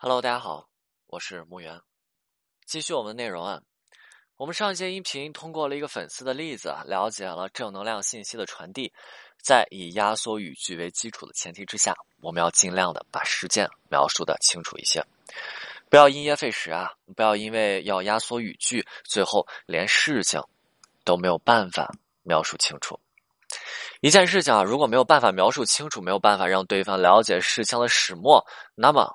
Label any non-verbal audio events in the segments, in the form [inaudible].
Hello，大家好，我是木源。继续我们的内容啊，我们上一节音频通过了一个粉丝的例子，了解了正能量信息的传递，在以压缩语句为基础的前提之下，我们要尽量的把事件描述的清楚一些，不要因噎废食啊，不要因为要压缩语句，最后连事情都没有办法描述清楚。一件事情啊，如果没有办法描述清楚，没有办法让对方了解事情的始末，那么。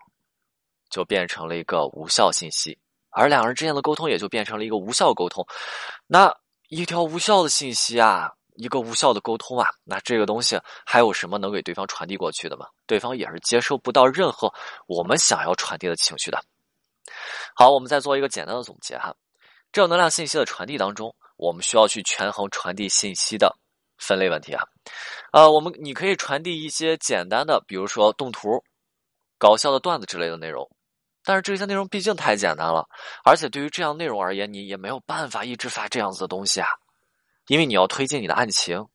就变成了一个无效信息，而两人之间的沟通也就变成了一个无效沟通。那一条无效的信息啊，一个无效的沟通啊，那这个东西还有什么能给对方传递过去的吗？对方也是接收不到任何我们想要传递的情绪的。好，我们再做一个简单的总结哈。正能量信息的传递当中，我们需要去权衡传递信息的分类问题啊。呃，我们你可以传递一些简单的，比如说动图、搞笑的段子之类的内容。但是这些内容毕竟太简单了，而且对于这样内容而言，你也没有办法一直发这样子的东西啊，因为你要推进你的案情，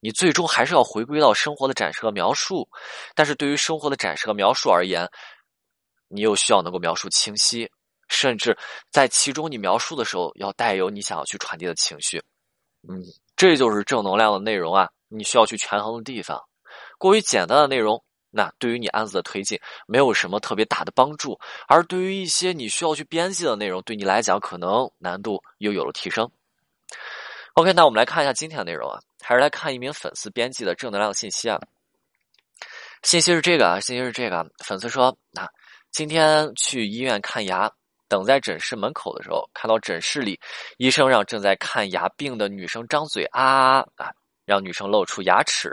你最终还是要回归到生活的展示和描述。但是对于生活的展示和描述而言，你又需要能够描述清晰，甚至在其中你描述的时候要带有你想要去传递的情绪。嗯，这就是正能量的内容啊，你需要去权衡的地方。过于简单的内容。那对于你案子的推进没有什么特别大的帮助，而对于一些你需要去编辑的内容，对你来讲可能难度又有了提升。OK，那我们来看一下今天的内容啊，还是来看一名粉丝编辑的正能量信息啊。信息是这个啊，信息是这个啊，粉丝说啊，今天去医院看牙，等在诊室门口的时候，看到诊室里医生让正在看牙病的女生张嘴啊啊，让女生露出牙齿，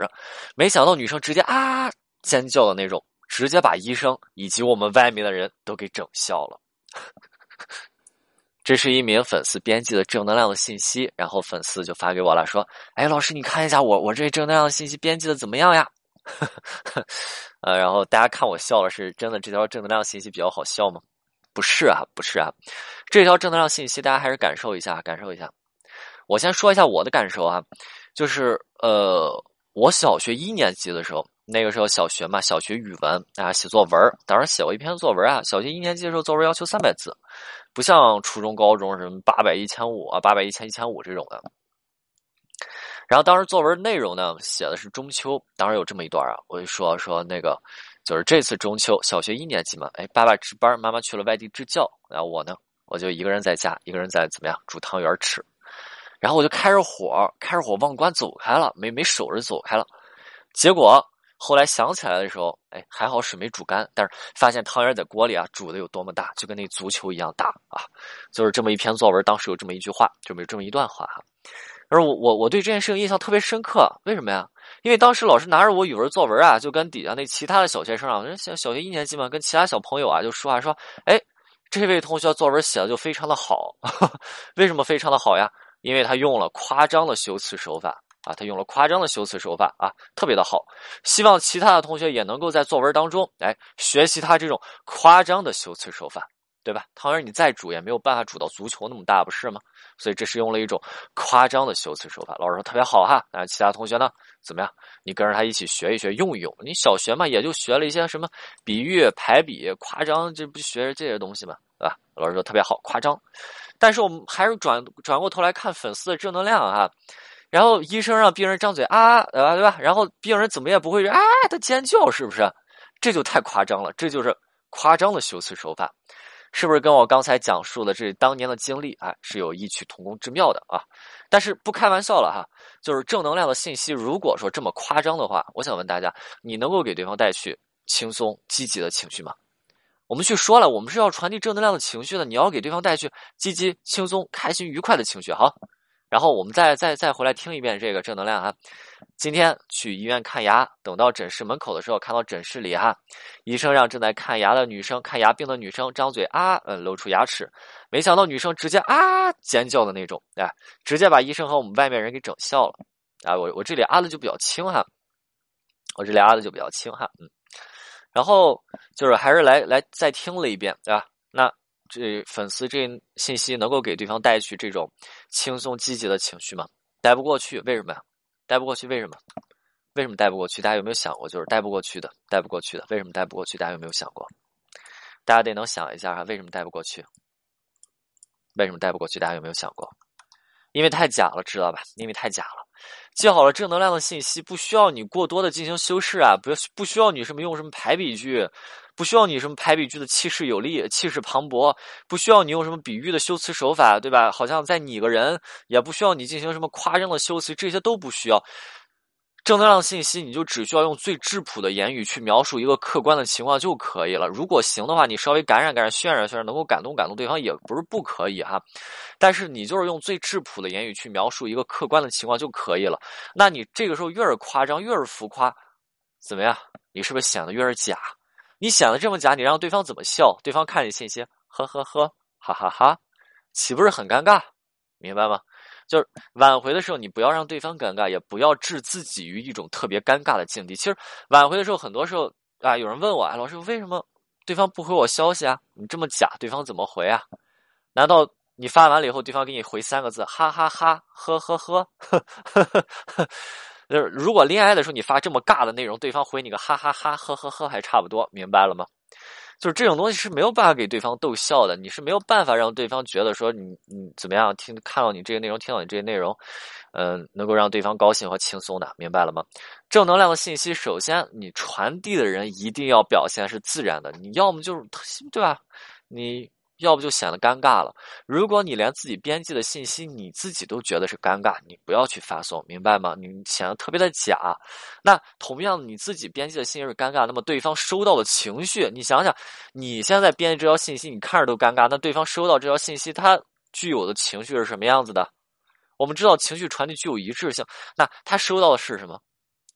没想到女生直接啊。尖叫的那种，直接把医生以及我们外面的人都给整笑了。这是一名粉丝编辑的正能量的信息，然后粉丝就发给我了，说：“哎，老师，你看一下我我这正能量的信息编辑的怎么样呀？” [laughs] 呃，然后大家看我笑了，是真的这条正能量信息比较好笑吗？不是啊，不是啊，这条正能量信息大家还是感受一下，感受一下。我先说一下我的感受啊，就是呃，我小学一年级的时候。那个时候小学嘛，小学语文啊，写作文当时写过一篇作文啊。小学一年级的时候，作文要求三百字，不像初中、高中什么八百、一千五啊，八百、一千、一千五这种的。然后当时作文内容呢，写的是中秋，当时有这么一段啊，我就说说那个，就是这次中秋，小学一年级嘛，哎，爸爸值班，妈妈去了外地支教，然后我呢，我就一个人在家，一个人在怎么样煮汤圆吃，然后我就开着火，开着火忘关走开了，没没守着走开了，结果。后来想起来的时候，哎，还好水没煮干，但是发现汤圆在锅里啊煮的有多么大，就跟那足球一样大啊！就是这么一篇作文，当时有这么一句话，这么这么一段话哈。而我我我对这件事情印象特别深刻，为什么呀？因为当时老师拿着我语文作文啊，就跟底下那其他的小学生啊，小小学一年级嘛，跟其他小朋友啊就说啊说，哎，这位同学作文写的就非常的好，[laughs] 为什么非常的好呀？因为他用了夸张的修辞手法。啊，他用了夸张的修辞手法啊，特别的好。希望其他的同学也能够在作文当中，哎，学习他这种夸张的修辞手法，对吧？汤圆你再煮也没有办法煮到足球那么大，不是吗？所以这是用了一种夸张的修辞手法。老师说特别好哈。那其他同学呢？怎么样？你跟着他一起学一学，用一用。你小学嘛，也就学了一些什么比喻、排比、夸张，这不学这些东西嘛，对吧？老师说特别好，夸张。但是我们还是转转过头来看粉丝的正能量啊。然后医生让病人张嘴啊，对吧？然后病人怎么也不会啊，他尖叫，是不是？这就太夸张了，这就是夸张的修辞手法，是不是跟我刚才讲述的这当年的经历啊是有异曲同工之妙的啊？但是不开玩笑了哈，就是正能量的信息，如果说这么夸张的话，我想问大家，你能够给对方带去轻松积极的情绪吗？我们去说了，我们是要传递正能量的情绪的，你要给对方带去积极、轻松、开心、愉快的情绪，好。然后我们再再再回来听一遍这个正能量哈。今天去医院看牙，等到诊室门口的时候，看到诊室里哈，医生让正在看牙的女生看牙病的女生张嘴啊，嗯，露出牙齿，没想到女生直接啊尖叫的那种，哎，直接把医生和我们外面人给整笑了啊。我我这里啊的就比较轻哈，我这里啊的就比较轻哈，嗯。然后就是还是来来再听了一遍，对吧？那。这粉丝这信息能够给对方带去这种轻松积极的情绪吗？带不过去，为什么呀？带不过去，为什么？为什么带不过去？大家有没有想过？就是带不过去的，带不过去的，为什么带不过去？大家有没有想过？大家得能想一下哈，为什么带不过去？为什么带不过去？大家有没有想过？因为太假了，知道吧？因为太假了。记好了，正能量的信息不需要你过多的进行修饰啊，不不需要你什么用什么排比句，不需要你什么排比句的气势有力、气势磅礴，不需要你用什么比喻的修辞手法，对吧？好像在拟个人，也不需要你进行什么夸张的修辞，这些都不需要。正能量信息，你就只需要用最质朴的言语去描述一个客观的情况就可以了。如果行的话，你稍微感染感染、渲染渲染，能够感动感动对方，也不是不可以哈。但是你就是用最质朴的言语去描述一个客观的情况就可以了。那你这个时候越是夸张，越是浮夸，怎么样？你是不是显得越是假？你显得这么假，你让对方怎么笑？对方看你信息，呵呵呵，哈哈哈，岂不是很尴尬？明白吗？就是挽回的时候，你不要让对方尴尬，也不要置自己于一种特别尴尬的境地。其实挽回的时候，很多时候啊，有人问我，哎，老师，为什么对方不回我消息啊？你这么假，对方怎么回啊？难道你发完了以后，对方给你回三个字，哈哈哈，呵呵呵？[laughs] 就是如果恋爱的时候你发这么尬的内容，对方回你个哈哈哈，呵呵呵，还差不多，明白了吗？就是这种东西是没有办法给对方逗笑的，你是没有办法让对方觉得说你你怎么样听看到你这些内容，听到你这些内容，嗯，能够让对方高兴和轻松的，明白了吗？正能量的信息，首先你传递的人一定要表现是自然的，你要么就是对吧？你。要不就显得尴尬了。如果你连自己编辑的信息你自己都觉得是尴尬，你不要去发送，明白吗？你显得特别的假。那同样，你自己编辑的信息是尴尬，那么对方收到的情绪，你想想，你现在编辑这条信息，你看着都尴尬，那对方收到这条信息，他具有的情绪是什么样子的？我们知道情绪传递具有一致性，那他收到的是什么？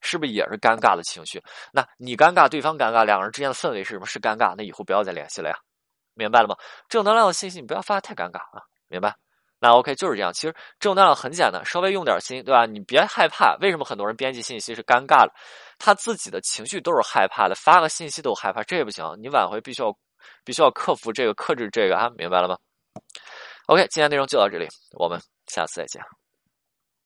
是不是也是尴尬的情绪？那你尴尬，对方尴尬，两个人之间的氛围是什么？是尴尬，那以后不要再联系了呀。明白了吗？正能量的信息你不要发的太尴尬啊！明白？那 OK 就是这样。其实正能量很简单，稍微用点心，对吧？你别害怕。为什么很多人编辑信息是尴尬的？他自己的情绪都是害怕的，发个信息都害怕，这也不行。你挽回必须要必须要克服这个，克制这个啊！明白了吗？OK，今天内容就到这里，我们下次再见。